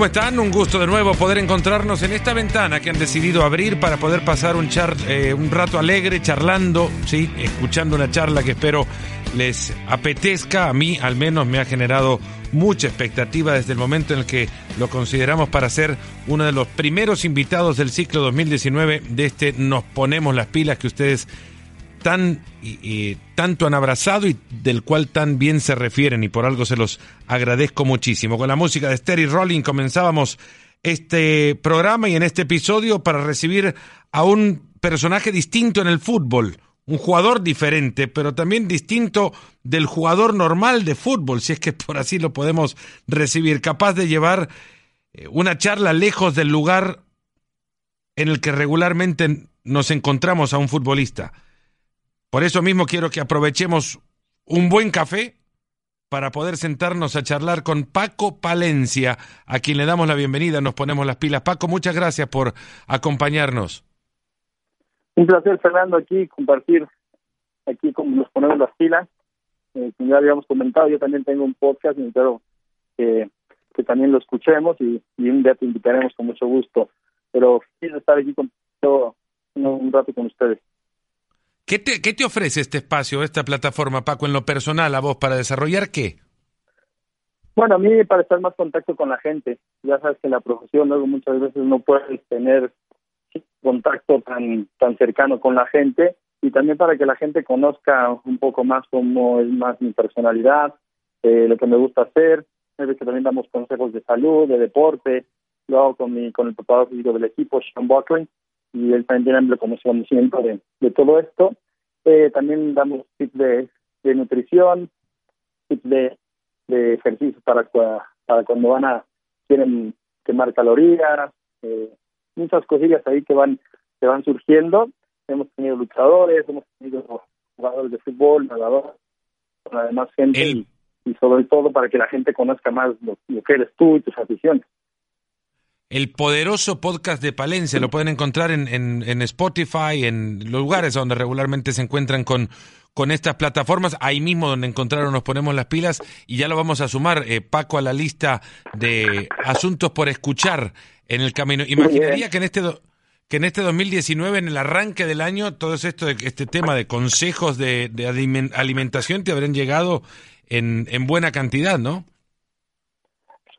¿Cómo están? Un gusto de nuevo poder encontrarnos en esta ventana que han decidido abrir para poder pasar un, char, eh, un rato alegre charlando, ¿sí? escuchando una charla que espero les apetezca. A mí al menos me ha generado mucha expectativa desde el momento en el que lo consideramos para ser uno de los primeros invitados del ciclo 2019 de este Nos Ponemos las Pilas que ustedes tan tanto han abrazado y del cual tan bien se refieren y por algo se los agradezco muchísimo. Con la música de Sterry Rolling comenzábamos este programa y en este episodio para recibir a un personaje distinto en el fútbol, un jugador diferente, pero también distinto del jugador normal de fútbol, si es que por así lo podemos recibir, capaz de llevar eh, una charla lejos del lugar en el que regularmente nos encontramos a un futbolista. Por eso mismo quiero que aprovechemos un buen café para poder sentarnos a charlar con Paco Palencia, a quien le damos la bienvenida, nos ponemos las pilas. Paco, muchas gracias por acompañarnos. Un placer, Fernando, aquí compartir, aquí como nos ponemos las pilas. Eh, como ya habíamos comentado, yo también tengo un podcast y espero que, también lo escuchemos y, un día te invitaremos con mucho gusto. Pero quiero estar aquí con todo, un rato con ustedes. ¿Qué te, ¿Qué te ofrece este espacio, esta plataforma, Paco, en lo personal a vos para desarrollar qué? Bueno, a mí para estar más contacto con la gente. Ya sabes que en la profesión luego muchas veces no puedes tener contacto tan tan cercano con la gente y también para que la gente conozca un poco más cómo es más mi personalidad, eh, lo que me gusta hacer. A veces también damos consejos de salud, de deporte. Lo hago con mi con el preparador físico del equipo, Sean Buckley y él también tiene como conocimiento de, de todo esto. Eh, también damos tips de, de nutrición, tips de, de ejercicios para, para cuando van a, quieren quemar calorías, eh, muchas cosillas ahí que van, que van surgiendo. Hemos tenido luchadores, hemos tenido jugadores de fútbol, nadadores, con la demás gente y, sobre todo para que la gente conozca más lo que eres tú y tus aficiones el poderoso podcast de Palencia. Lo pueden encontrar en, en, Spotify, en los lugares donde regularmente se encuentran con, con estas plataformas. Ahí mismo donde encontraron nos ponemos las pilas y ya lo vamos a sumar, eh, Paco, a la lista de asuntos por escuchar en el camino. Imaginaría que en este... que en este 2019, en el arranque del año, todo esto, este tema de consejos de, de alimentación te habrán llegado en, en buena cantidad, ¿no?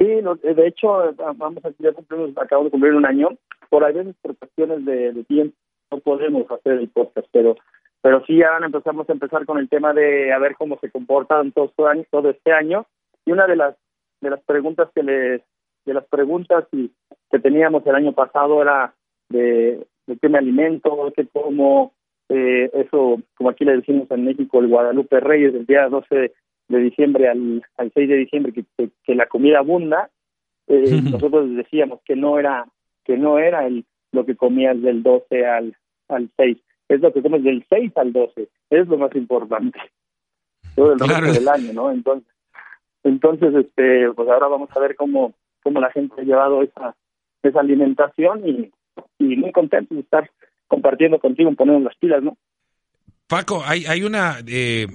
Sí, de hecho, eh, vamos a ya acabamos de cumplir un año. Por ahí veces por cuestiones de, tiempo no podemos hacer el podcast, pero pero sí ya empezamos a empezar con el tema de a ver cómo se comportan todos todo, todo este año. Y una de las de las preguntas que les de las preguntas y, que teníamos el año pasado era de, de qué me alimento, qué como, eh, eso, como aquí le decimos en México, el Guadalupe Reyes, el día 12 de diciembre al, al 6 de diciembre que, que, la comida abunda, eh, nosotros decíamos que no era que no era el lo que comías del 12 al, al 6, es lo que comes del 6 al 12, es lo más importante, todo el resto del año, ¿no? Entonces, entonces este pues ahora vamos a ver cómo, cómo la gente ha llevado esa, esa alimentación y, y muy contento de estar compartiendo contigo, poniendo las pilas, ¿no? Paco, hay, hay una... Eh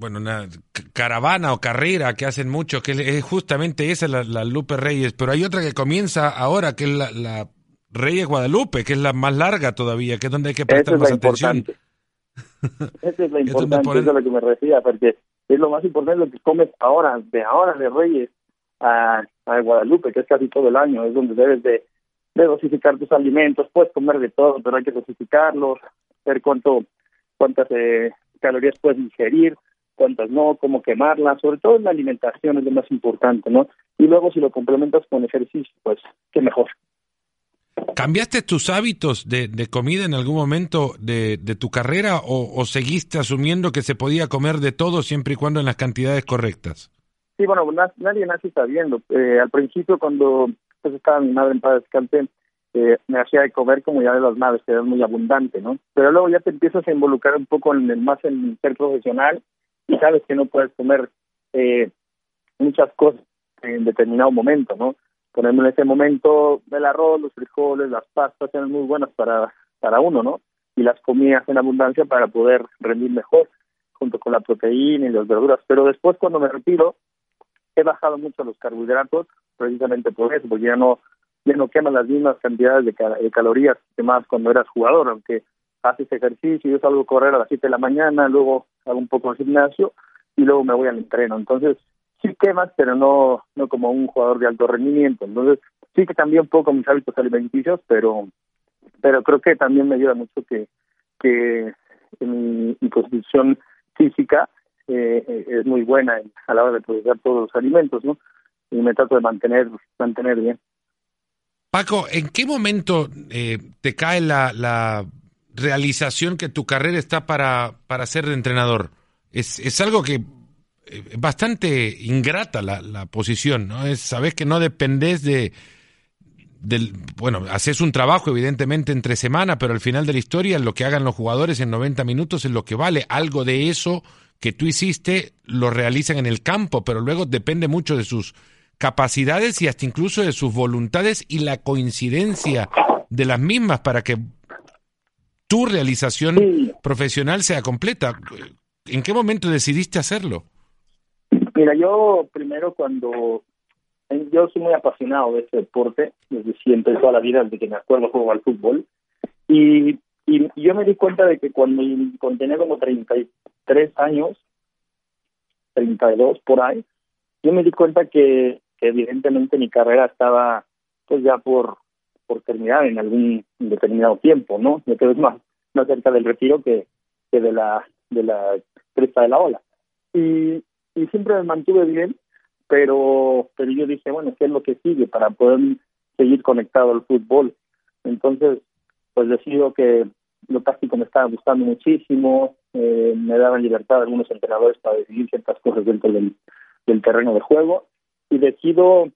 bueno, una caravana o carrera que hacen muchos, que es justamente esa, la, Lupe Reyes, pero hay otra que comienza ahora, que es la, Reyes Guadalupe, que es la más larga todavía, que es donde hay que prestar más atención. Esa es la importante, es, a lo que me refería, porque es lo más importante lo que comes ahora, de ahora de Reyes a, a Guadalupe, que es casi todo el año, es donde debes de, de dosificar tus alimentos, puedes comer de todo, pero hay que dosificarlos, ver cuánto cuántas eh, calorías puedes ingerir, cuántas no, cómo quemarlas, sobre todo en la alimentación es lo más importante, ¿no? Y luego si lo complementas con ejercicio, pues qué mejor. ¿Cambiaste tus hábitos de, de comida en algún momento de, de tu carrera o, seguiste asumiendo que se podía comer de todo siempre y cuando en las cantidades correctas? Sí, bueno, nadie nace sabiendo. Eh, al principio, cuando pues, estaba mi madre en paz descanse, eh, me hacía de comer como ya de las madres, que era muy abundante, ¿no? Pero luego ya te empiezas a involucrar un poco en el, más en ser profesional y sabes que no puedes comer eh, muchas cosas en determinado momento, ¿no? Por ejemplo, en ese momento el arroz, los frijoles, las pastas eran muy buenas para, para uno, ¿no? Y las comías en abundancia para poder rendir mejor, junto con la proteína y las verduras. Pero después, cuando me retiro, he bajado mucho los carbohidratos precisamente por eso, porque ya no ya no quemas las mismas cantidades de, calorías que más cuando eras jugador, aunque haces ejercicio, yo salgo a correr a las 7 de la mañana, luego hago un poco de gimnasio y luego me voy al entreno. Entonces, sí quemas, pero no no como un jugador de alto rendimiento. Entonces, sí que cambié un poco mis hábitos alimenticios, pero pero creo que también me ayuda mucho que que mi, constitución física eh, es muy buena a la hora de procesar todos los alimentos, ¿no? Y me trato de mantener mantener bien. Paco, ¿en qué momento eh, te cae la, la, realización que tu carrera está para, para ser de entrenador? Es, es algo que es bastante ingrata la, la posición, ¿no? Es, sabes que no dependés de, del, bueno, haces un trabajo evidentemente entre semana, pero al final de la historia lo que hagan los jugadores en 90 minutos es lo que vale. Algo de eso que tú hiciste lo realizan en el campo, pero luego depende mucho de sus capacidades y hasta incluso de sus voluntades y la coincidencia de las mismas para que tu realización profesional sea completa. ¿En qué momento decidiste hacerlo? Mira, yo primero cuando yo soy muy apasionado de este deporte, desde siempre, toda la vida, desde que me acuerdo juego al fútbol. Y, y yo me di cuenta de que cuando, cuando tenía como 33 años, 32 por ahí, yo me di cuenta que, evidentemente mi carrera estaba pues ya por por terminar en algún determinado tiempo, ¿no? Me quedo más, más cerca del retiro que, que de la de la cresta de la ola. Y, y siempre me mantuve bien pero pero yo dije bueno qué es lo que sigue para poder seguir conectado al fútbol entonces pues decido que lo táctico me estaba gustando muchísimo eh, me daban libertad algunos entrenadores para decidir ciertas cosas dentro del, del terreno de juego y decido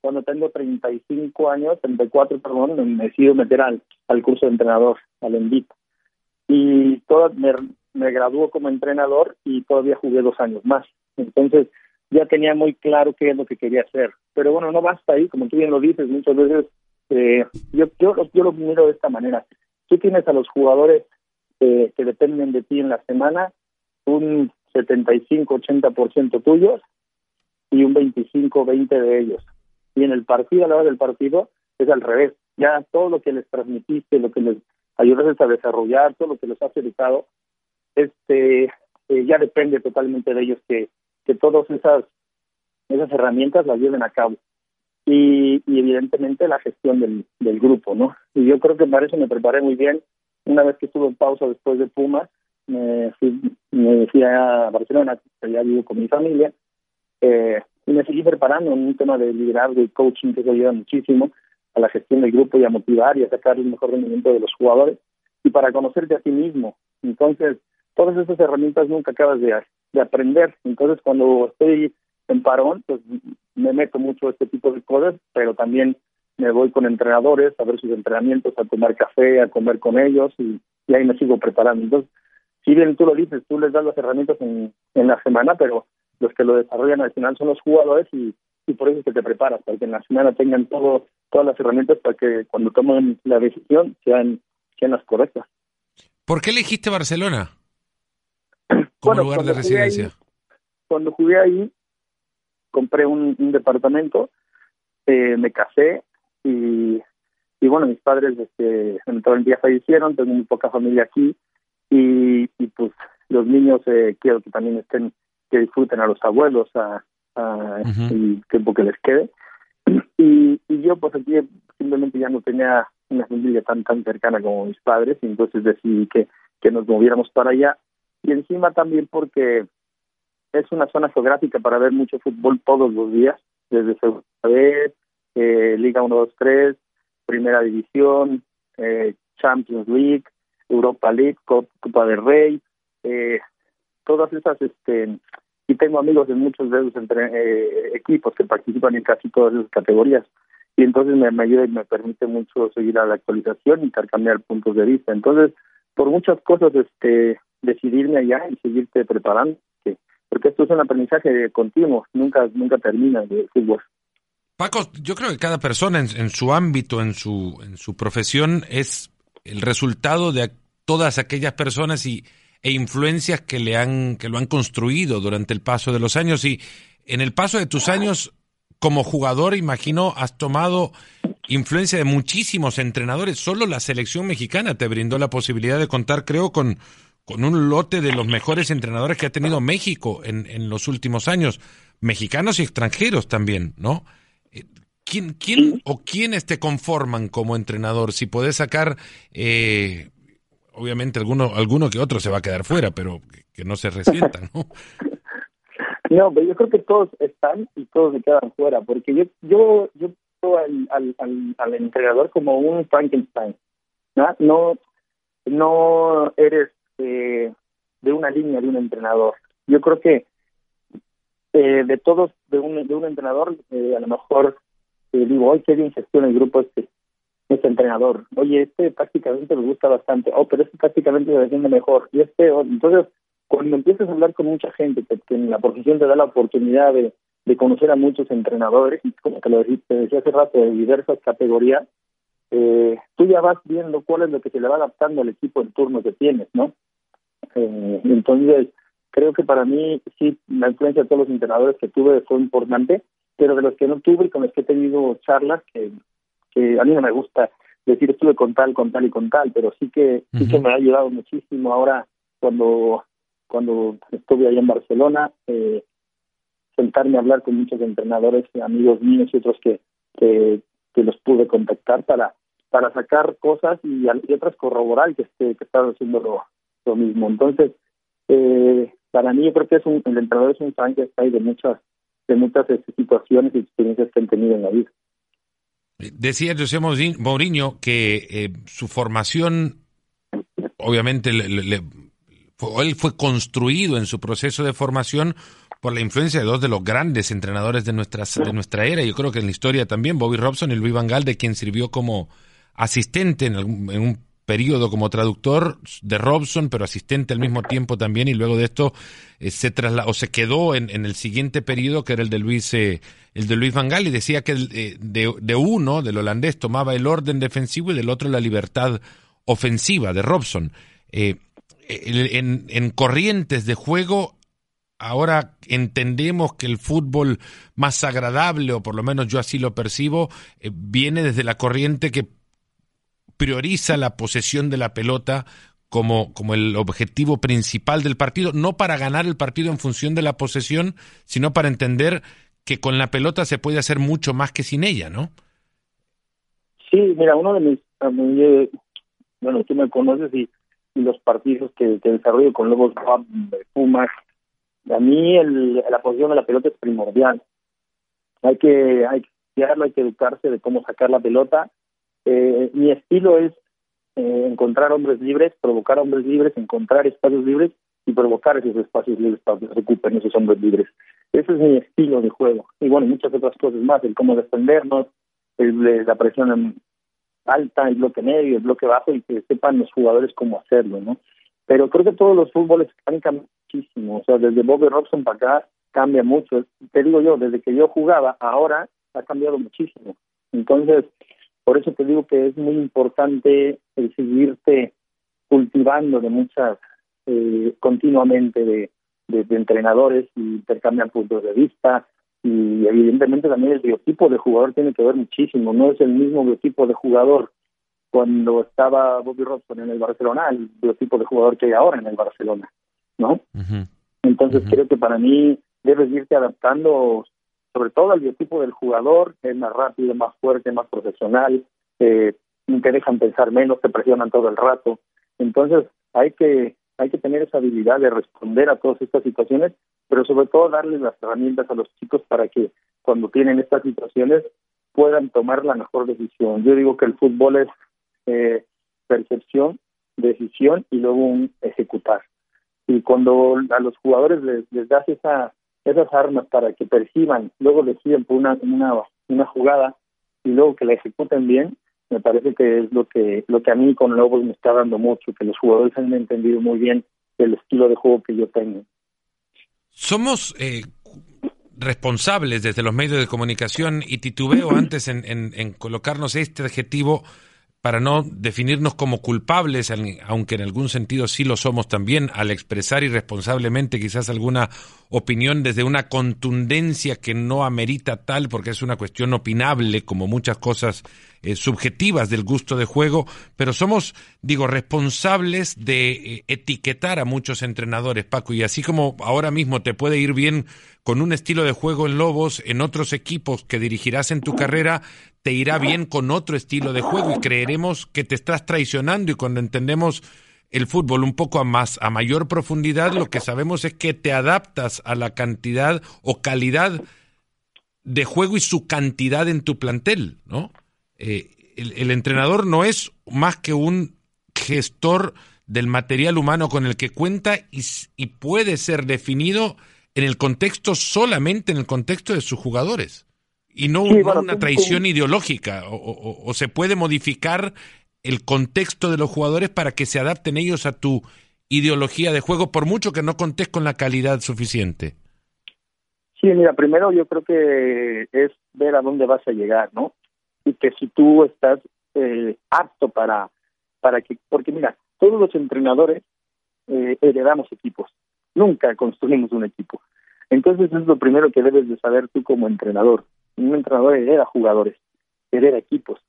cuando tengo 35 años 34 perdón me decido meter al, al curso de entrenador al ENVIT y toda, me, me graduó como entrenador y todavía jugué dos años más entonces ya tenía muy claro qué es lo que quería hacer. Pero bueno, no basta ahí, como tú bien lo dices, muchas veces eh, yo, yo, yo lo miro de esta manera. Tú tienes a los jugadores eh, que dependen de ti en la semana, un 75-80% tuyos y un 25-20% de ellos. Y en el partido, a la hora del partido, es al revés. Ya todo lo que les transmitiste, lo que les ayudas a desarrollar, todo lo que les has educado, este, eh, ya depende totalmente de ellos que que todas esas esas herramientas las lleven a cabo y, y evidentemente la gestión del, del grupo, ¿no? Y yo creo que para eso me preparé muy bien. Una vez que estuve en pausa después de Pumas, me fui, me fui a Barcelona, ya vivo con mi familia, eh, y me seguí preparando en un tema de liderazgo y coaching que se ayuda muchísimo a la gestión del grupo y a motivar y a sacar el mejor rendimiento de los jugadores y para conocerte a ti mismo. Entonces, todas esas herramientas nunca acabas de, de aprender. Entonces, cuando estoy en parón, pues me meto mucho a este tipo de cosas, pero también me voy con entrenadores a ver sus entrenamientos, a tomar café, a comer con ellos y, ahí me sigo preparando. Entonces, si bien tú lo dices, tú les das las herramientas en, en la semana, pero los que lo desarrollan al final son los jugadores y, y por eso es que te preparas, para que en la semana tengan todo, todas las herramientas para que cuando tomen la decisión sean, sean las correctas. ¿Por qué elegiste Barcelona? como lugar de residencia. cuando jugué ahí, compré un, departamento, eh, me casé y, y bueno, mis padres este, en todo el día fallecieron, tengo muy poca familia aquí y, y pues los niños eh, quiero que también estén, que disfruten a los abuelos, a, a el tiempo que les quede. Y, y yo pues aquí simplemente ya no tenía una familia tan tan cercana como mis padres y entonces decidí que, que nos moviéramos para allá y encima también porque es una zona geográfica para ver mucho fútbol todos los días, desde Segunda B, eh, Liga 1, 2, 3, Primera División, eh, Champions League, Europa League, Copa del Rey, eh, todas esas, este, y tengo amigos de muchos de esos eh, equipos que participan en casi todas esas categorías y entonces me, ayuda y me permite mucho seguir a la actualización intercambiar puntos de vista. Entonces, por muchas cosas, este, decidirme allá y seguirte preparando, porque esto es un aprendizaje continuo, nunca nunca termina de fútbol. Paco, yo creo que cada persona en, su ámbito, en su, en su profesión, es el resultado de todas aquellas personas y, e influencias que, le han, que lo han construido durante el paso de los años. Y en el paso de tus años, como jugador, imagino, has tomado influencia de muchísimos entrenadores. Solo la selección mexicana te brindó la posibilidad de contar, creo, con, con un lote de los mejores entrenadores que ha tenido México en, en los últimos años, mexicanos y extranjeros también, ¿no? Eh, ¿Quién, quién o quiénes te conforman como entrenador? Si podés sacar, eh, obviamente alguno, alguno que otro se va a quedar fuera, pero que, no se resientan, ¿no? No, pero yo creo que todos están y todos se quedan fuera, porque yo yo yo veo al, al, al, entrenador como un Frankenstein, ¿no? No, no eres eh, de una línea de un entrenador. Yo creo que eh, de todos, de un, de un entrenador, eh, a lo mejor eh, digo, hoy qué bien gestiona el grupo este, este entrenador. Oye, este prácticamente me gusta bastante. Oh, pero este prácticamente se defiende mejor. Y este, entonces cuando empiezas a hablar con mucha gente que, en la profesión te da la oportunidad de, conocer a muchos entrenadores, como te lo decía hace rato, de diversas categorías, eh, tú ya vas viendo cuál es lo que se le va adaptando al equipo en turno que tienes, ¿no? Eh, entonces, creo que para mí sí, la influencia de todos los entrenadores que tuve fue importante, pero de los que no tuve y con los que he tenido charlas, que, que a mí no me gusta decir estuve con tal, con tal y con tal, pero sí que, sí que me ha ayudado muchísimo ahora cuando cuando estuve ahí en Barcelona, eh, sentarme a hablar con muchos entrenadores, amigos míos y otros que, que, los pude contactar para para sacar cosas y, otras corroborar que, esté, que estaban haciendo lo, mismo. Entonces, eh, para mí yo creo que es un, el entrenador es un ahí de muchas de muchas este, situaciones y experiencias que han tenido en la vida. Decía José Mourinho que eh, su formación obviamente le, él fue construido en su proceso de formación por la influencia de dos de los grandes entrenadores de, de nuestra era. Yo creo que en la historia también, Bobby Robson y Luis Van Gaal, de quien sirvió como asistente en, un periodo como traductor de Robson, pero asistente al mismo tiempo también, y luego de esto eh, se trasladó, o se quedó en, el siguiente periodo, que era el de Luis, eh, el de Luis Van Gaal, y decía que eh, de, uno, del holandés, tomaba el orden defensivo y del otro la libertad ofensiva de Robson. En, en corrientes de juego ahora entendemos que el fútbol más agradable, o por lo menos yo así lo percibo, eh, viene desde la corriente que prioriza la posesión de la pelota como, como el objetivo principal del partido, no para ganar el partido en función de la posesión, sino para entender que con la pelota se puede hacer mucho más que sin ella, ¿no? Sí, mira, uno de mis, bueno, tú me conoces y y los partidos que, desarrollo con Lobos Pumas. A mí el, la posición de la pelota es primordial. Hay que hay que hay que educarse de cómo sacar la pelota. Eh, mi estilo es eh, encontrar hombres libres, provocar hombres libres, encontrar espacios libres y provocar esos espacios libres para que se esos hombres libres. Ese es mi estilo de juego. Y bueno, muchas otras cosas más, el cómo defendernos, el, la presión alta, el bloque medio, el bloque bajo y que sepan los jugadores cómo hacerlo, ¿no? Pero creo que todos los fútboles han cambiado muchísimo, o sea, desde Bobby Robson para acá cambia mucho. Te digo yo, desde que yo jugaba, ahora ha cambiado muchísimo. Entonces, por eso te digo que es muy importante el seguirte cultivando de muchas, eh, continuamente de, de, de entrenadores y intercambian puntos de vista, y evidentemente también el biotipo de jugador tiene que ver muchísimo, no es el mismo biotipo de jugador cuando estaba Bobby Robson en el Barcelona, el biotipo de jugador que hay ahora en el Barcelona, ¿no? Entonces creo que para mí debes irte adaptando sobre todo al biotipo del jugador, es más rápido, más fuerte, más profesional, eh, te dejan pensar menos, te presionan todo el rato. Entonces hay que hay que tener esa habilidad de responder a todas estas situaciones, pero sobre todo darles las herramientas a los chicos para que cuando tienen estas situaciones puedan tomar la mejor decisión. Yo digo que el fútbol es eh, percepción, decisión y luego un ejecutar. Y cuando a los jugadores les, les das esa, esas armas para que perciban, luego deciden por una, una, una jugada y luego que la ejecuten bien, me parece que es lo que lo que a mí con Lobos me está dando mucho, que los jugadores han entendido muy bien el estilo de juego que yo tengo. Somos eh, responsables desde los medios de comunicación y titubeo antes en, en, colocarnos este adjetivo para no definirnos como culpables, aunque en algún sentido sí lo somos también, al expresar irresponsablemente quizás alguna opinión desde una contundencia que no amerita tal, porque es una cuestión opinable, como muchas cosas eh, subjetivas del gusto de juego, pero somos, digo, responsables de eh, etiquetar a muchos entrenadores, Paco, y así como ahora mismo te puede ir bien con un estilo de juego en Lobos, en otros equipos que dirigirás en tu carrera, te irá bien con otro estilo de juego y creeremos que te estás traicionando y cuando entendemos el fútbol un poco a más a mayor profundidad, lo que sabemos es que te adaptas a la cantidad o calidad de juego y su cantidad en tu plantel, ¿no? Eh, el, entrenador no es más que un gestor del material humano con el que cuenta y puede ser definido en el contexto, solamente en el contexto de sus jugadores. Y no, una traición ideológica. O, se puede modificar el contexto de los jugadores para que se adapten ellos a tu ideología de juego, por mucho que no contes con la calidad suficiente. Sí, mira, primero yo creo que es ver a dónde vas a llegar, ¿no? Y que si tú estás eh, apto para, para que, porque mira, todos los entrenadores eh, heredamos equipos Nunca construimos un equipo. Entonces es lo primero que debes de saber tú como entrenador. Un entrenador hereda jugadores, hereda equipos.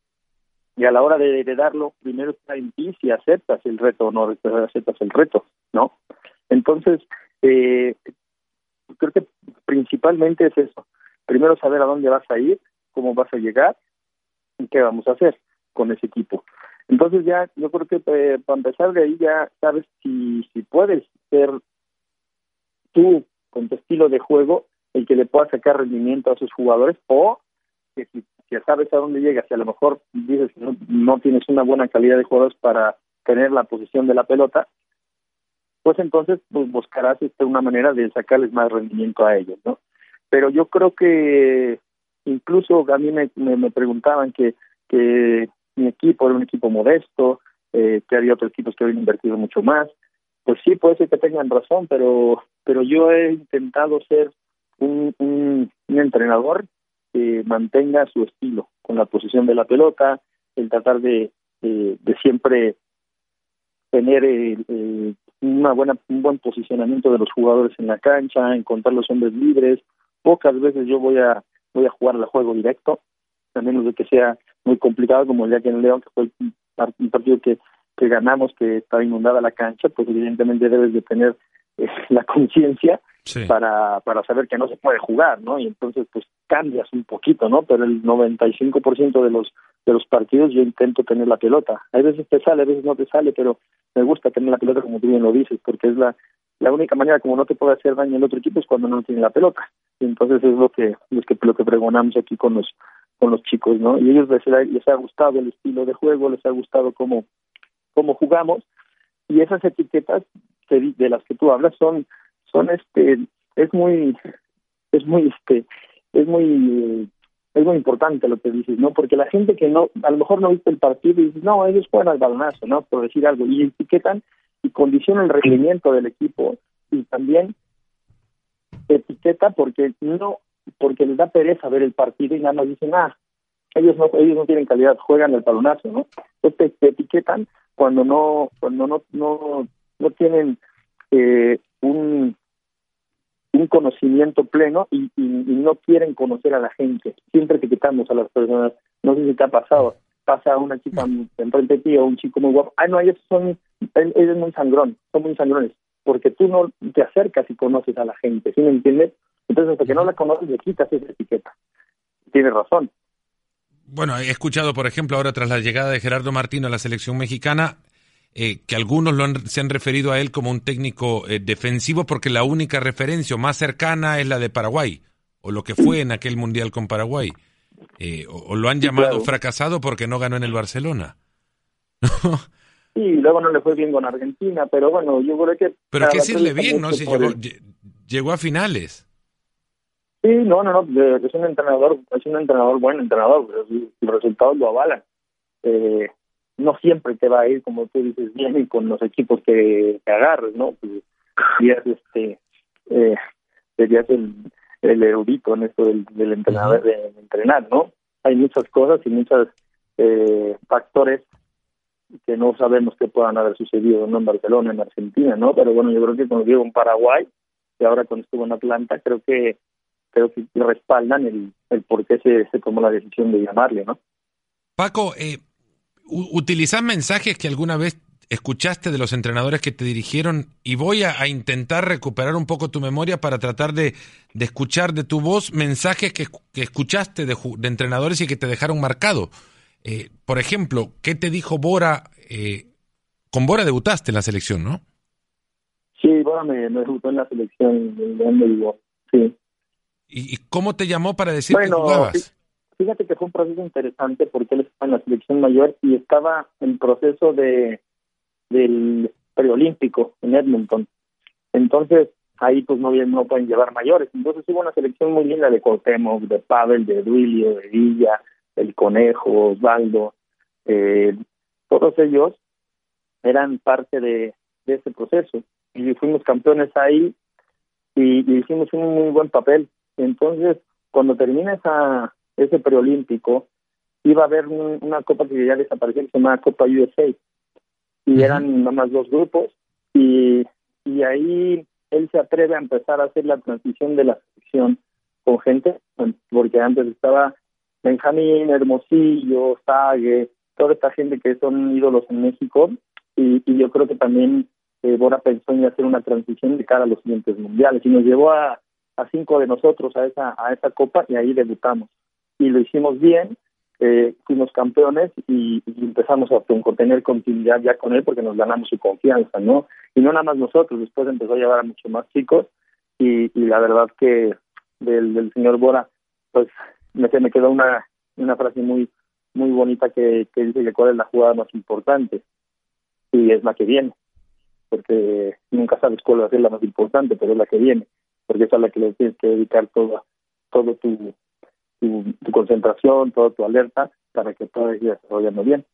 Y a la hora de heredarlo, primero está en ti si aceptas el reto o no aceptas el reto, ¿no? Entonces, eh, creo que principalmente es eso. Primero saber a dónde vas a ir, cómo vas a llegar qué vamos a hacer con ese equipo. Entonces ya, yo creo que eh, para empezar de ahí ya sabes si, si puedes ser tú, con tu estilo de juego, el que le pueda sacar rendimiento a sus jugadores, o que si sabes a dónde llegas y a lo mejor dices que no, no tienes una buena calidad de jugadores para tener la posición de la pelota, pues entonces pues buscarás este, una manera de sacarles más rendimiento a ellos, ¿no? Pero yo creo que incluso a mí me, me, preguntaban que, que mi equipo era un equipo modesto, eh, que había otros equipos que habían invertido mucho más. Pues sí, puede ser que tengan razón, pero pero yo he intentado ser un, un, entrenador que mantenga su estilo con la posición de la pelota, el tratar de, de, siempre tener eh, eh, una buena un buen posicionamiento de los jugadores en la cancha, encontrar los hombres libres. Pocas veces yo voy a voy a jugar al juego directo, a menos de que sea muy complicado como el día que en León, que fue el partido que, que ganamos, que estaba inundada la cancha, pues evidentemente debes de tener la conciencia para, para saber que no se puede jugar, ¿no? Y entonces pues cambias un poquito, ¿no? Pero el 95% de los de los partidos yo intento tener la pelota. A veces te sale, a veces no te sale, pero me gusta tener la pelota como tú bien lo dices, porque es la la única manera como no te puede hacer daño el otro equipo es cuando no tiene la pelota. Y entonces es lo que lo que lo que pregonamos aquí con los con los chicos, ¿no? Y ellos les, les ha gustado el estilo de juego, les ha gustado cómo cómo jugamos y esas etiquetas de las que tú hablas son son este es muy es muy este es muy es muy importante lo que dices no porque la gente que no a lo mejor no viste el partido y dice no ellos juegan al balonazo no por decir algo y etiquetan y condicionan el rendimiento del equipo y también etiqueta porque no porque les da pereza ver el partido y nada más dicen ah ellos no ellos no tienen calidad juegan el balonazo no entonces te etiquetan cuando no cuando no no no tienen eh, un, un conocimiento pleno y, no quieren conocer a la gente. Siempre etiquetamos a las personas. No sé si te ha pasado. Pasa una chica enfrente de ti o un chico muy guapo. Ah, no, ellos son, ellos es muy sangrón, son muy sangrones. Porque tú no te acercas y conoces a la gente, ¿sí me entiendes? Entonces, hasta que no la conoces, le quitas esa etiqueta. Tienes razón. Bueno, he escuchado, por ejemplo, ahora tras la llegada de Gerardo Martino a la selección mexicana, eh, que algunos lo se han referido a él como un técnico eh, defensivo porque la única referencia más cercana es la de Paraguay, o lo que fue en aquel Mundial con Paraguay. Eh, o, lo han llamado fracasado porque no ganó en el Barcelona. sí, luego no le fue bien con Argentina, pero bueno, yo creo que... Pero qué decirle bien, ¿no? Si llegó, llegó, a finales. Sí, no, no, no, es un entrenador, es un entrenador buen entrenador, los resultados lo avalan. Eh, no siempre te va a ir, como tú dices, bien con los equipos que, agarres, ¿no? Pues, serías, este, eh, serías el, el erudito en esto del, entrenador, de entrenar, ¿no? Hay muchas cosas y muchos eh, factores que no sabemos qué puedan haber sucedido no en Barcelona, en Argentina, ¿no? Pero bueno, yo creo que cuando vivo en Paraguay y ahora cuando estuvo en Atlanta, creo que creo que respaldan el, el por qué se, se tomó la decisión de llamarle, ¿no? Paco, eh, ¿utilizás mensajes que alguna vez escuchaste de los entrenadores que te dirigieron y voy a, intentar recuperar un poco tu memoria para tratar de, de escuchar de tu voz mensajes que, que escuchaste de, de, entrenadores y que te dejaron marcado. Eh, por ejemplo, ¿qué te dijo Bora? Eh, con Bora debutaste en la selección, ¿no? Sí, Bora me, me debutó en la selección, me digo, sí. ¿Y, cómo te llamó para decir que jugabas? Fíjate que fue un proceso interesante porque él estaba en la selección mayor y estaba en proceso de del preolímpico en Edmonton. Entonces, ahí pues no, no pueden llevar mayores. Entonces hubo una selección muy linda de Cortemo, de Pavel, de Duilio, de Villa, el Conejo, Osvaldo, eh, todos ellos eran parte de, de ese proceso. Y fuimos campeones ahí y, y, hicimos un muy buen papel. Entonces, cuando termina esa ese preolímpico, iba a haber una copa que ya desapareció, que se llama Copa USA, y eran nada más dos grupos, y, y ahí él se atreve a empezar a hacer la transición de la selección con gente, porque antes estaba Benjamín, Hermosillo, Sague, toda esta gente que son ídolos en México, y, y yo creo que también eh, Bora pensó en hacer una transición de cara a los siguientes mundiales, y nos llevó a, cinco de nosotros a esa, a esa copa, y ahí debutamos. Y lo hicimos bien, eh, fuimos campeones y, empezamos a tener continuidad ya con él porque nos ganamos su confianza, ¿no? Y no nada más nosotros, después empezó a llevar a muchos más chicos. Y, la verdad que del, del señor Bora, pues me, me quedó una, una frase muy muy bonita que, dice que cuál es la jugada más importante y es la que viene, porque nunca sabes cuál va a ser la más importante, pero es la que viene, porque es a la que le tienes que dedicar todo, todo tu, tu, concentración, toda tu alerta para que todo esté desarrollando bien.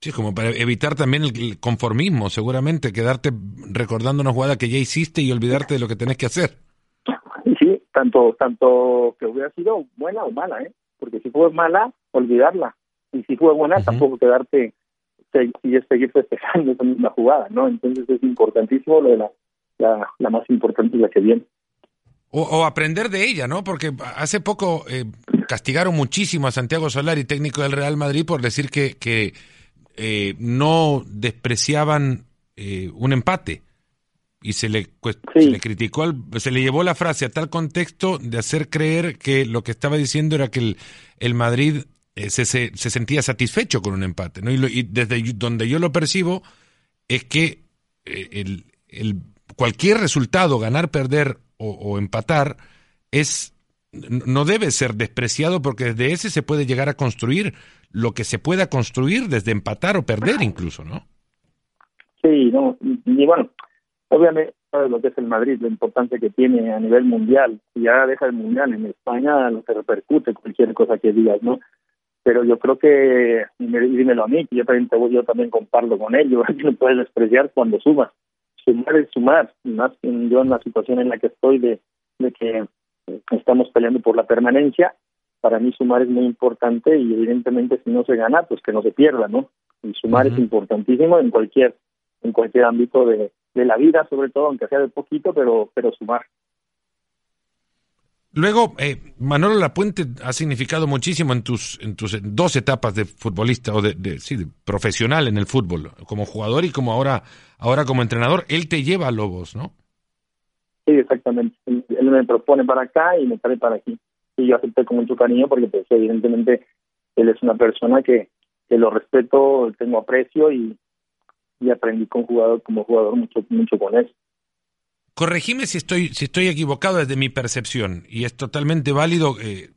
Sí, como para evitar también el conformismo, seguramente, quedarte recordando una jugada que ya hiciste y olvidarte de lo que tenés que hacer. Tanto tanto que hubiera sido buena o mala, ¿eh? Porque si fue mala, olvidarla. Y si fue buena, tampoco quedarte y seguir festejando esa misma jugada, ¿no? Entonces es importantísimo lo de la, la, la más importante es la que viene. O, aprender de ella, ¿no? Porque hace poco eh, castigaron muchísimo a Santiago Solari, técnico del Real Madrid, por decir que, que eh, no despreciaban eh, un empate. Y se le, se le criticó, se le llevó la frase a tal contexto de hacer creer que lo que estaba diciendo era que el, el Madrid se, se, sentía satisfecho con un empate. ¿no? Y, desde donde yo lo percibo es que el, el, cualquier resultado, ganar, perder o, empatar es no debe ser despreciado porque desde ese se puede llegar a construir lo que se pueda construir desde empatar o perder incluso, ¿no? Sí, no, y bueno, obviamente lo que es el Madrid, la importancia que tiene a nivel mundial, si ya deja el mundial en España, lo que repercute cualquier cosa que digas, ¿no? Pero yo creo que, y dímelo a mí, que yo también, yo también comparto con ellos, no puedes despreciar cuando subas sumar es sumar, más yo en la situación en la que estoy de, de que estamos peleando por la permanencia, para mí sumar es muy importante y evidentemente si no se gana, pues que no se pierda, ¿no? Y sumar es importantísimo en cualquier en cualquier ámbito de, de la vida, sobre todo, aunque sea de poquito, pero pero sumar. Luego, eh, Manolo Lapuente ha significado muchísimo en tus, en tus dos etapas de futbolista o de, sí, de profesional en el fútbol, como jugador y como ahora, ahora como entrenador. Él te lleva a Lobos, ¿no? Sí, exactamente. Él, me propone para acá y me trae para aquí. Y yo acepté con mucho cariño porque, pues, evidentemente, él es una persona que, que lo respeto, tengo aprecio y, y aprendí con jugador, como jugador mucho, mucho con él corregime si estoy, si estoy equivocado desde mi percepción, y es totalmente válido eh,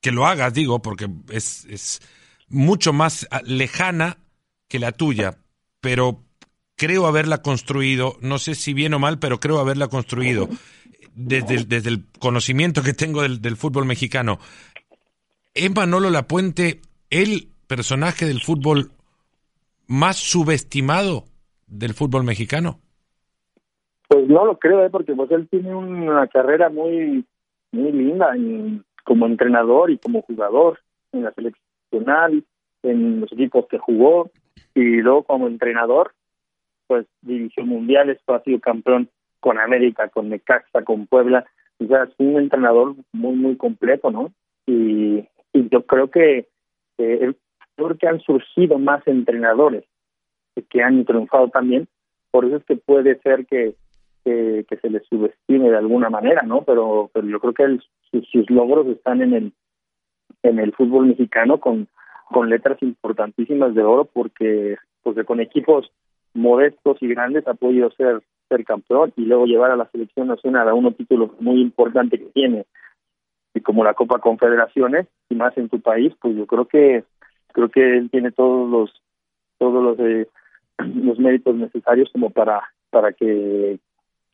que lo hagas, digo, porque es, es mucho más ah, lejana que la tuya, pero creo haberla construido, no sé si bien o mal, pero creo haberla construido desde el, desde el conocimiento que tengo del, del fútbol mexicano. ¿Es Manolo Lapuente el personaje del fútbol más subestimado del fútbol mexicano? Pues no lo creo, ¿eh? porque pues él tiene una carrera muy muy linda como entrenador y como jugador en la seleccional, en los equipos que jugó y luego como entrenador, pues dirigió mundiales, ha sido campeón con América, con Necaxa, con Puebla, o sea, es un entrenador muy, muy completo, ¿no? Y, y yo creo que eh, creo que han surgido más entrenadores que han triunfado también, por eso es que puede ser que, se les subestime de alguna manera, ¿no? Pero, pero yo creo que sus, sus logros están en el en el fútbol mexicano con con letras importantísimas de oro porque porque con equipos modestos y grandes ha podido ser ser campeón y luego llevar a la selección nacional a unos títulos muy importantes que tiene y como la Copa Confederaciones y más en tu país pues yo creo que creo que él tiene todos los todos los eh, los méritos necesarios como para para que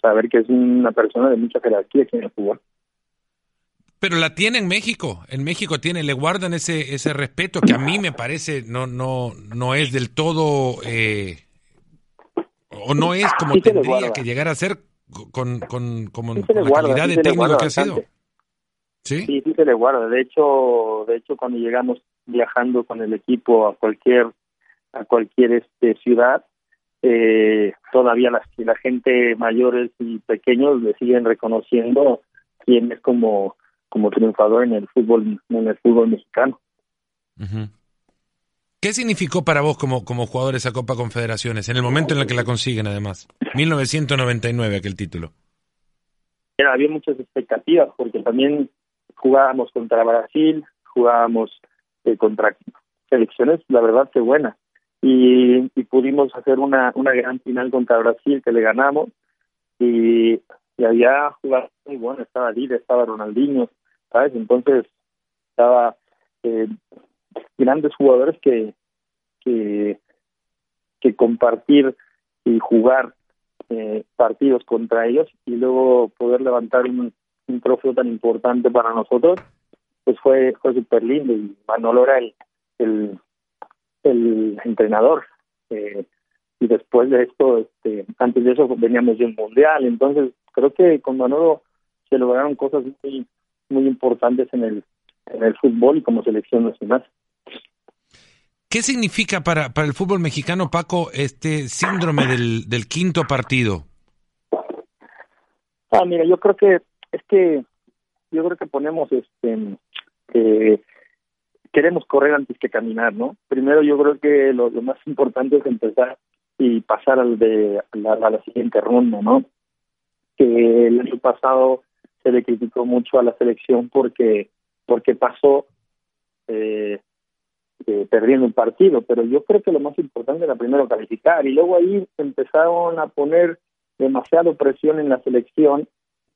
saber que es una persona de mucha jerarquía aquí en el fútbol pero la tiene en México. En México tiene, le guardan ese ese respeto que a mí me parece no no no es del todo eh, o no es como tendría que llegar a ser con con, como la calidad de técnico que ha sido. ¿Sí? sí, sí se le guarda. De hecho, de hecho cuando llegamos viajando con el equipo a cualquier a cualquier este ciudad, eh, todavía la, la gente mayores y pequeños le siguen reconociendo quién es como como triunfador en el fútbol en el fútbol mexicano. ¿Qué significó para vos como, como jugador esa Copa Confederaciones en el momento en el que la consiguen además? 1999 aquel título. Era, había muchas expectativas porque también jugábamos contra Brasil, jugábamos eh, contra selecciones, la verdad que buena. Y, pudimos hacer una, una gran final contra Brasil que le ganamos y, había jugado muy bueno, estaba Lille, estaba Ronaldinho, ¿sabes? Entonces estaba eh, grandes jugadores que, que, compartir y jugar eh, partidos contra ellos y luego poder levantar un trofeo tan importante para nosotros, pues fue fue súper lindo y Manolo era el, el, el entrenador. Eh, y después de esto, este, antes de eso veníamos de un mundial, entonces creo que con Manolo se lograron cosas muy muy importantes en el, en el fútbol y como selección nacional. ¿Qué significa para, para el fútbol mexicano, Paco, este síndrome del, del quinto partido? Ah, mira, yo creo que es que yo creo que ponemos este queremos correr antes que caminar, ¿no? Primero yo creo que lo, más importante es empezar y pasar al de a la siguiente ronda, ¿no? Que el año pasado se le criticó mucho a la selección porque porque pasó eh, eh, perdiendo un partido, pero yo creo que lo más importante era primero calificar y luego ahí empezaron a poner demasiado presión en la selección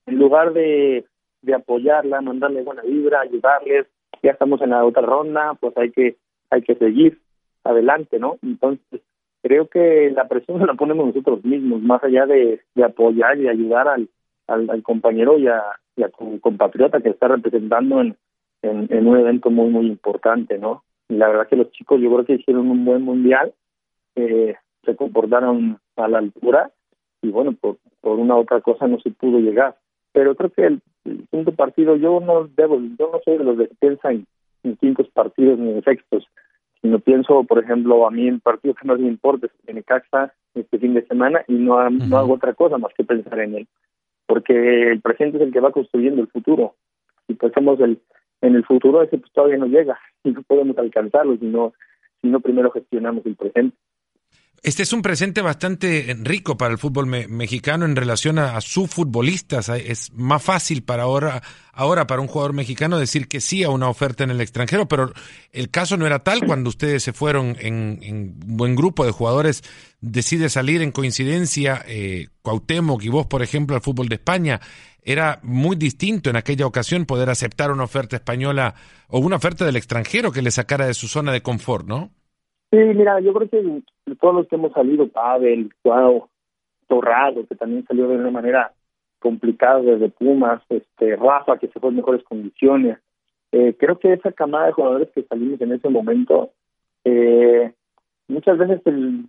en lugar de, de apoyarla, mandarle buena vibra, ayudarles, ya estamos en la otra ronda, pues hay que hay que seguir adelante, ¿no? Entonces creo que la presión la ponemos nosotros mismos, más allá de, de apoyar y ayudar al, al, compañero y a, y a tu compatriota que está representando en, en, un evento muy, muy importante, ¿no? Y la verdad que los chicos yo creo que hicieron un buen mundial, eh, se comportaron a la altura y bueno, por, por una otra cosa no se pudo llegar. Pero creo que el, quinto partido, yo no debo, yo no soy de los que piensan en, quintos partidos ni en sextos, sino pienso, por ejemplo, a mí el partido que más me importa es en casa este fin de semana y no, no hago otra cosa más que pensar en él porque el presente es el que va construyendo el futuro. Si pensamos el, en el futuro, ese pues todavía no llega y no podemos alcanzarlo si no, si no primero gestionamos el presente. Este es un presente bastante rico para el fútbol mexicano en relación a, sus futbolistas. Es más fácil para ahora, ahora para un jugador mexicano decir que sí a una oferta en el extranjero, pero el caso no era tal cuando ustedes se fueron en, un buen grupo de jugadores. Decide salir en coincidencia eh, Cuauhtémoc y vos, por ejemplo, al fútbol de España. Era muy distinto en aquella ocasión poder aceptar una oferta española o una oferta del extranjero que le sacara de su zona de confort, ¿no? Sí, mira, yo creo que todos los que hemos salido, Pavel, Cuau, Torrado, que también salió de una manera complicada desde Pumas, este Rafa, que se fue en mejores condiciones. Eh, creo que esa camada de jugadores que salimos en ese momento, eh, muchas veces el,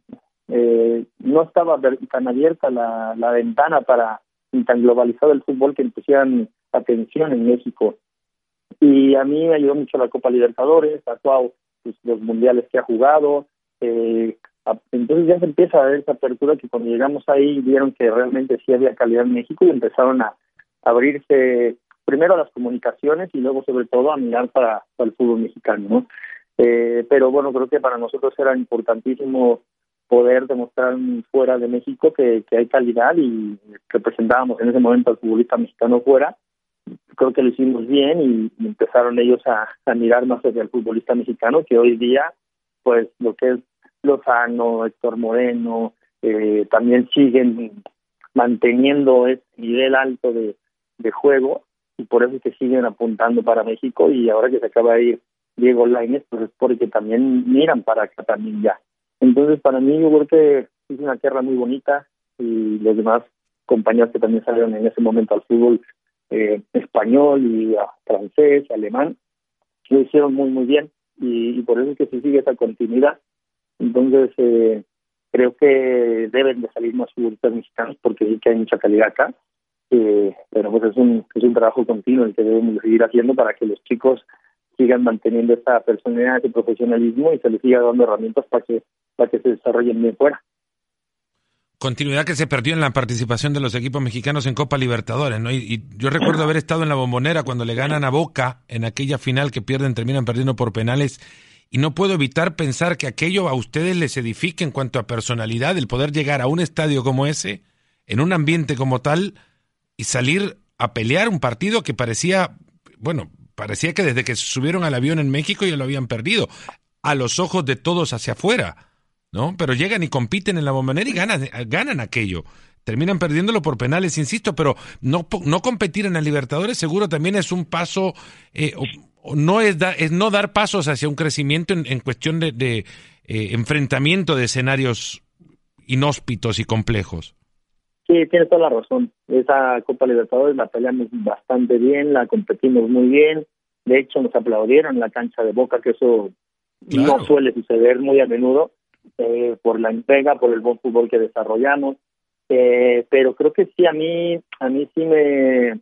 eh, no estaba tan abierta la, la ventana para tan globalizado el fútbol que pusieran atención en México. Y a mí me ayudó mucho la Copa Libertadores, a Cuau pues, los mundiales que ha jugado, eh, entonces ya se empieza a ver esa apertura que cuando llegamos ahí vieron que realmente sí había calidad en México y empezaron a abrirse primero a las comunicaciones y luego sobre todo a mirar para, el fútbol mexicano, ¿no? Eh, pero bueno, creo que para nosotros era importantísimo poder demostrar fuera de México que, hay calidad y representábamos en ese momento al futbolista mexicano fuera. Creo que lo hicimos bien y, empezaron ellos a, a mirar más hacia el futbolista mexicano que hoy día, pues lo que es Lozano, Héctor Moreno, eh, también siguen manteniendo ese nivel alto de, juego y por eso es que siguen apuntando para México y ahora que se acaba de ir Diego Lainez, pues es porque también miran para acá también ya. Entonces para mí yo creo que es una tierra muy bonita y los demás compañeros que también salieron en ese momento al fútbol eh, español y francés, alemán, lo hicieron muy muy bien y, por eso es que se sigue esa continuidad entonces, eh, creo que deben de salir más futbolistas mexicanos porque sí que hay mucha calidad acá. Eh, pero pues es un, es un trabajo continuo el que debemos seguir haciendo para que los chicos sigan manteniendo esa personalidad, ese profesionalismo y se les siga dando herramientas para que, para que se desarrollen bien fuera. Continuidad que se perdió en la participación de los equipos mexicanos en Copa Libertadores, ¿no? y yo recuerdo haber estado en la bombonera cuando le ganan a Boca en aquella final que pierden, terminan perdiendo por penales y no puedo evitar pensar que aquello a ustedes les edifique en cuanto a personalidad, el poder llegar a un estadio como ese, en un ambiente como tal, y salir a pelear un partido que parecía, bueno, parecía que desde que subieron al avión en México ya lo habían perdido, a los ojos de todos hacia afuera, ¿no? Pero llegan y compiten en la bombonera y ganan, ganan aquello. Terminan perdiéndolo por penales, insisto, pero no, no competir en la Libertadores seguro también es un paso, eh, no es, es no dar pasos hacia un crecimiento en, cuestión de, de eh, enfrentamiento de escenarios inhóspitos y complejos. Sí, tienes toda la razón. Esa Copa Libertadores la peleamos bastante bien, la competimos muy bien. De hecho, nos aplaudieron en la cancha de Boca, que eso no suele suceder muy a menudo, eh, por la entrega, por el buen fútbol que desarrollamos. Eh, pero creo que sí, a mí, a mí sí me,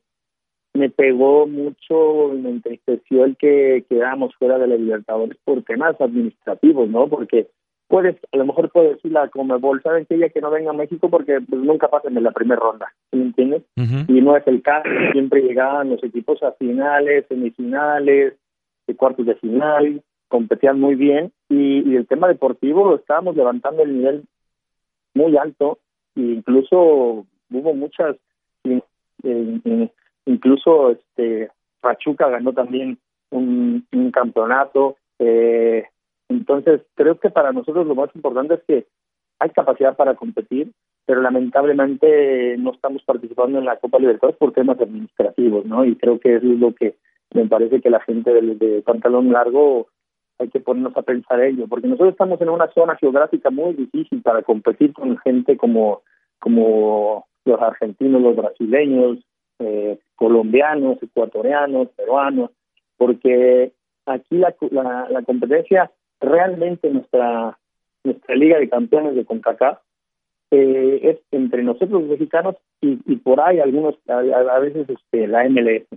me pegó mucho y me entristeció el que quedáramos fuera de la Libertadores por temas administrativos, ¿no? Porque puedes, a lo mejor puedes decir la Comebol, ¿saben que ella que no venga a México porque pues, nunca pasen en la primera ronda, ¿me entiendes? Y no es el caso, siempre llegaban los equipos a finales, semifinales, de cuartos de final, competían muy bien y, el tema deportivo estábamos levantando el nivel muy alto e incluso hubo muchas incluso este Pachuca ganó también un, campeonato eh, entonces creo que para nosotros lo más importante es que hay capacidad para competir pero lamentablemente no estamos participando en la Copa Libertadores por temas administrativos no y creo que eso es lo que me parece que la gente de, pantalón largo hay que ponernos a pensar ello, porque nosotros estamos en una zona geográfica muy difícil para competir con gente como, como los argentinos, los brasileños, eh, colombianos, ecuatorianos, peruanos, porque aquí la, la, competencia realmente nuestra nuestra liga de campeones de CONCACAF eh, es entre nosotros los mexicanos y, por ahí algunos a, veces este la MLS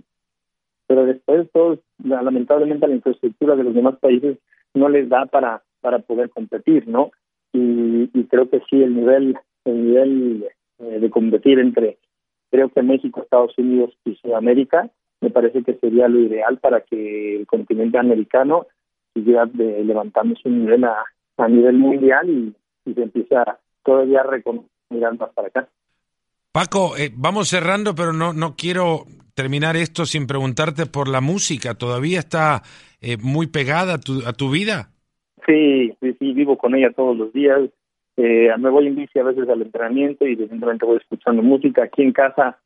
pero después todos lamentablemente la infraestructura de los demás países no les da para para poder competir no y, creo que sí el nivel el nivel eh, de competir entre Creo que México, Estados Unidos y Sudamérica me parece que sería lo ideal para que el continente americano siga de, levantando su nivel a, nivel mundial y, se empiece a todavía mirar más para acá. Paco, eh, vamos cerrando, pero no, no quiero terminar esto sin preguntarte por la música. ¿Todavía está eh, muy pegada a tu, a tu vida? Sí, sí, sí, vivo con ella todos los días. Eh, me voy en bici a veces al entrenamiento y evidentemente voy escuchando música. Aquí en casa,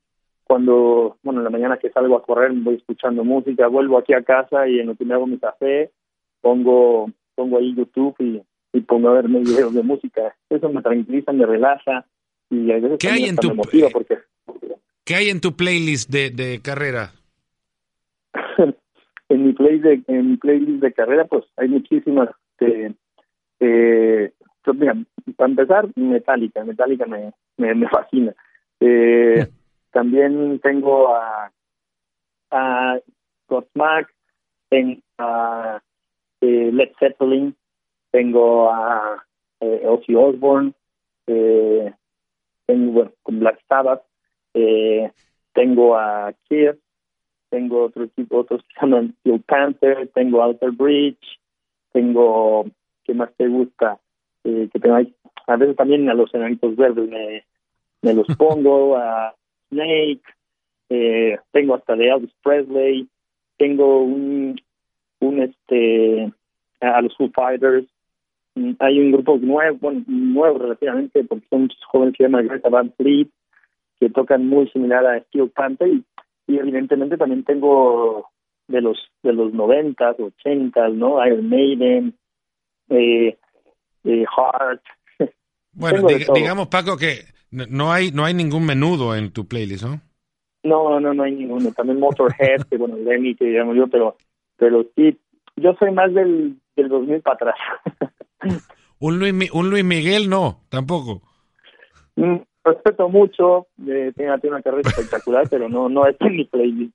cuando, bueno, en la mañana que salgo a correr, voy escuchando música. Vuelvo aquí a casa y en lo que me hago mi café, pongo pongo ahí YouTube y, pongo a ver videos de música. Eso me tranquiliza, me relaja y a veces ¿Qué hay en tu, motiva porque... ¿Qué hay en tu playlist de, de carrera? en mi playlist de, en mi playlist de carrera, pues hay muchísimas. Eh, eh, mira, para empezar, Metallica, Metallica me, me, fascina. Eh, también tengo a, a Godsmack, tengo a eh, Led Zeppelin, tengo a eh, Ozzy Osbourne, eh, tengo, bueno, con Black Sabbath, eh, tengo a Kiss, tengo otro equipo, otros que se llaman Steel Panther, tengo Outer Bridge, tengo, ¿qué más te gusta? Eh, que tengo ahí, a veces también a los enanitos verdes me, me los pongo, a Snake, eh, tengo hasta de Elvis Presley, tengo un, un este, a los Foo Fighters, hay un grupo nuevo, bueno, nuevo relativamente, porque son muchos jóvenes que se llaman Greta Van Fleet, que tocan muy similar a Steel Panther, y, y evidentemente también tengo de los de los noventas, ochentas, ¿no? Iron Maiden, eh, eh, Heart. Bueno, dig- digamos, Paco, que no hay, no hay ningún menudo en tu playlist, ¿no? No, no, no hay ninguno. También Motorhead, que bueno, Lemmy, que digamos yo, pero, pero sí, yo soy más del, del 2000 para atrás. Un Luis, Mi- un Luis Miguel, no, tampoco. Mm, Respeto mucho, eh, tiene, tiene una carrera espectacular, pero no, no es en mi playlist.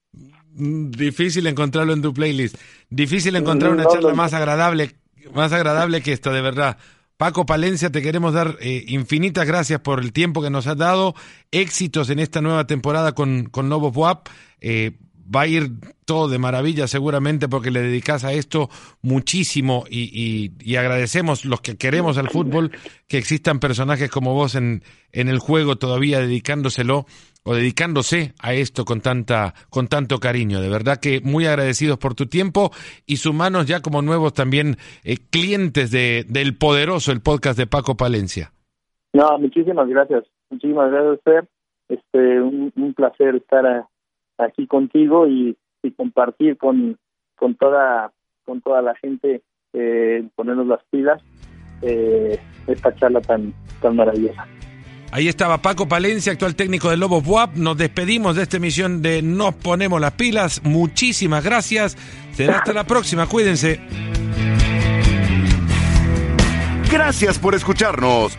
Mm, Difícil encontrarlo en tu playlist. Difícil encontrar Mm, una no, charla no. más agradable, más agradable que esta, de verdad. Paco Palencia, te queremos dar eh, infinitas gracias por el tiempo que nos has dado. Éxitos en esta nueva temporada con, con Lobos WAP. Eh, va a ir todo de maravilla seguramente porque le dedicas a esto muchísimo y, y- y agradecemos los que queremos al fútbol que existan personajes como vos en, en el juego todavía dedicándoselo o dedicándose a esto con tanta con tanto cariño. De verdad que muy agradecidos por tu tiempo y sumanos ya como nuevos también eh, clientes de, del poderoso el podcast de Paco Palencia. No, muchísimas gracias. Muchísimas gracias, Fer. Este, un, un placer estar a- aquí contigo y, y compartir con, con toda con toda la gente, eh, ponernos las pilas, eh, esta charla tan tan maravillosa. Ahí estaba Paco Palencia, actual técnico del Lobos WAP. Nos despedimos de esta emisión de Nos Ponemos las Pilas. Muchísimas gracias. Será hasta la próxima. Cuídense. Gracias por escucharnos.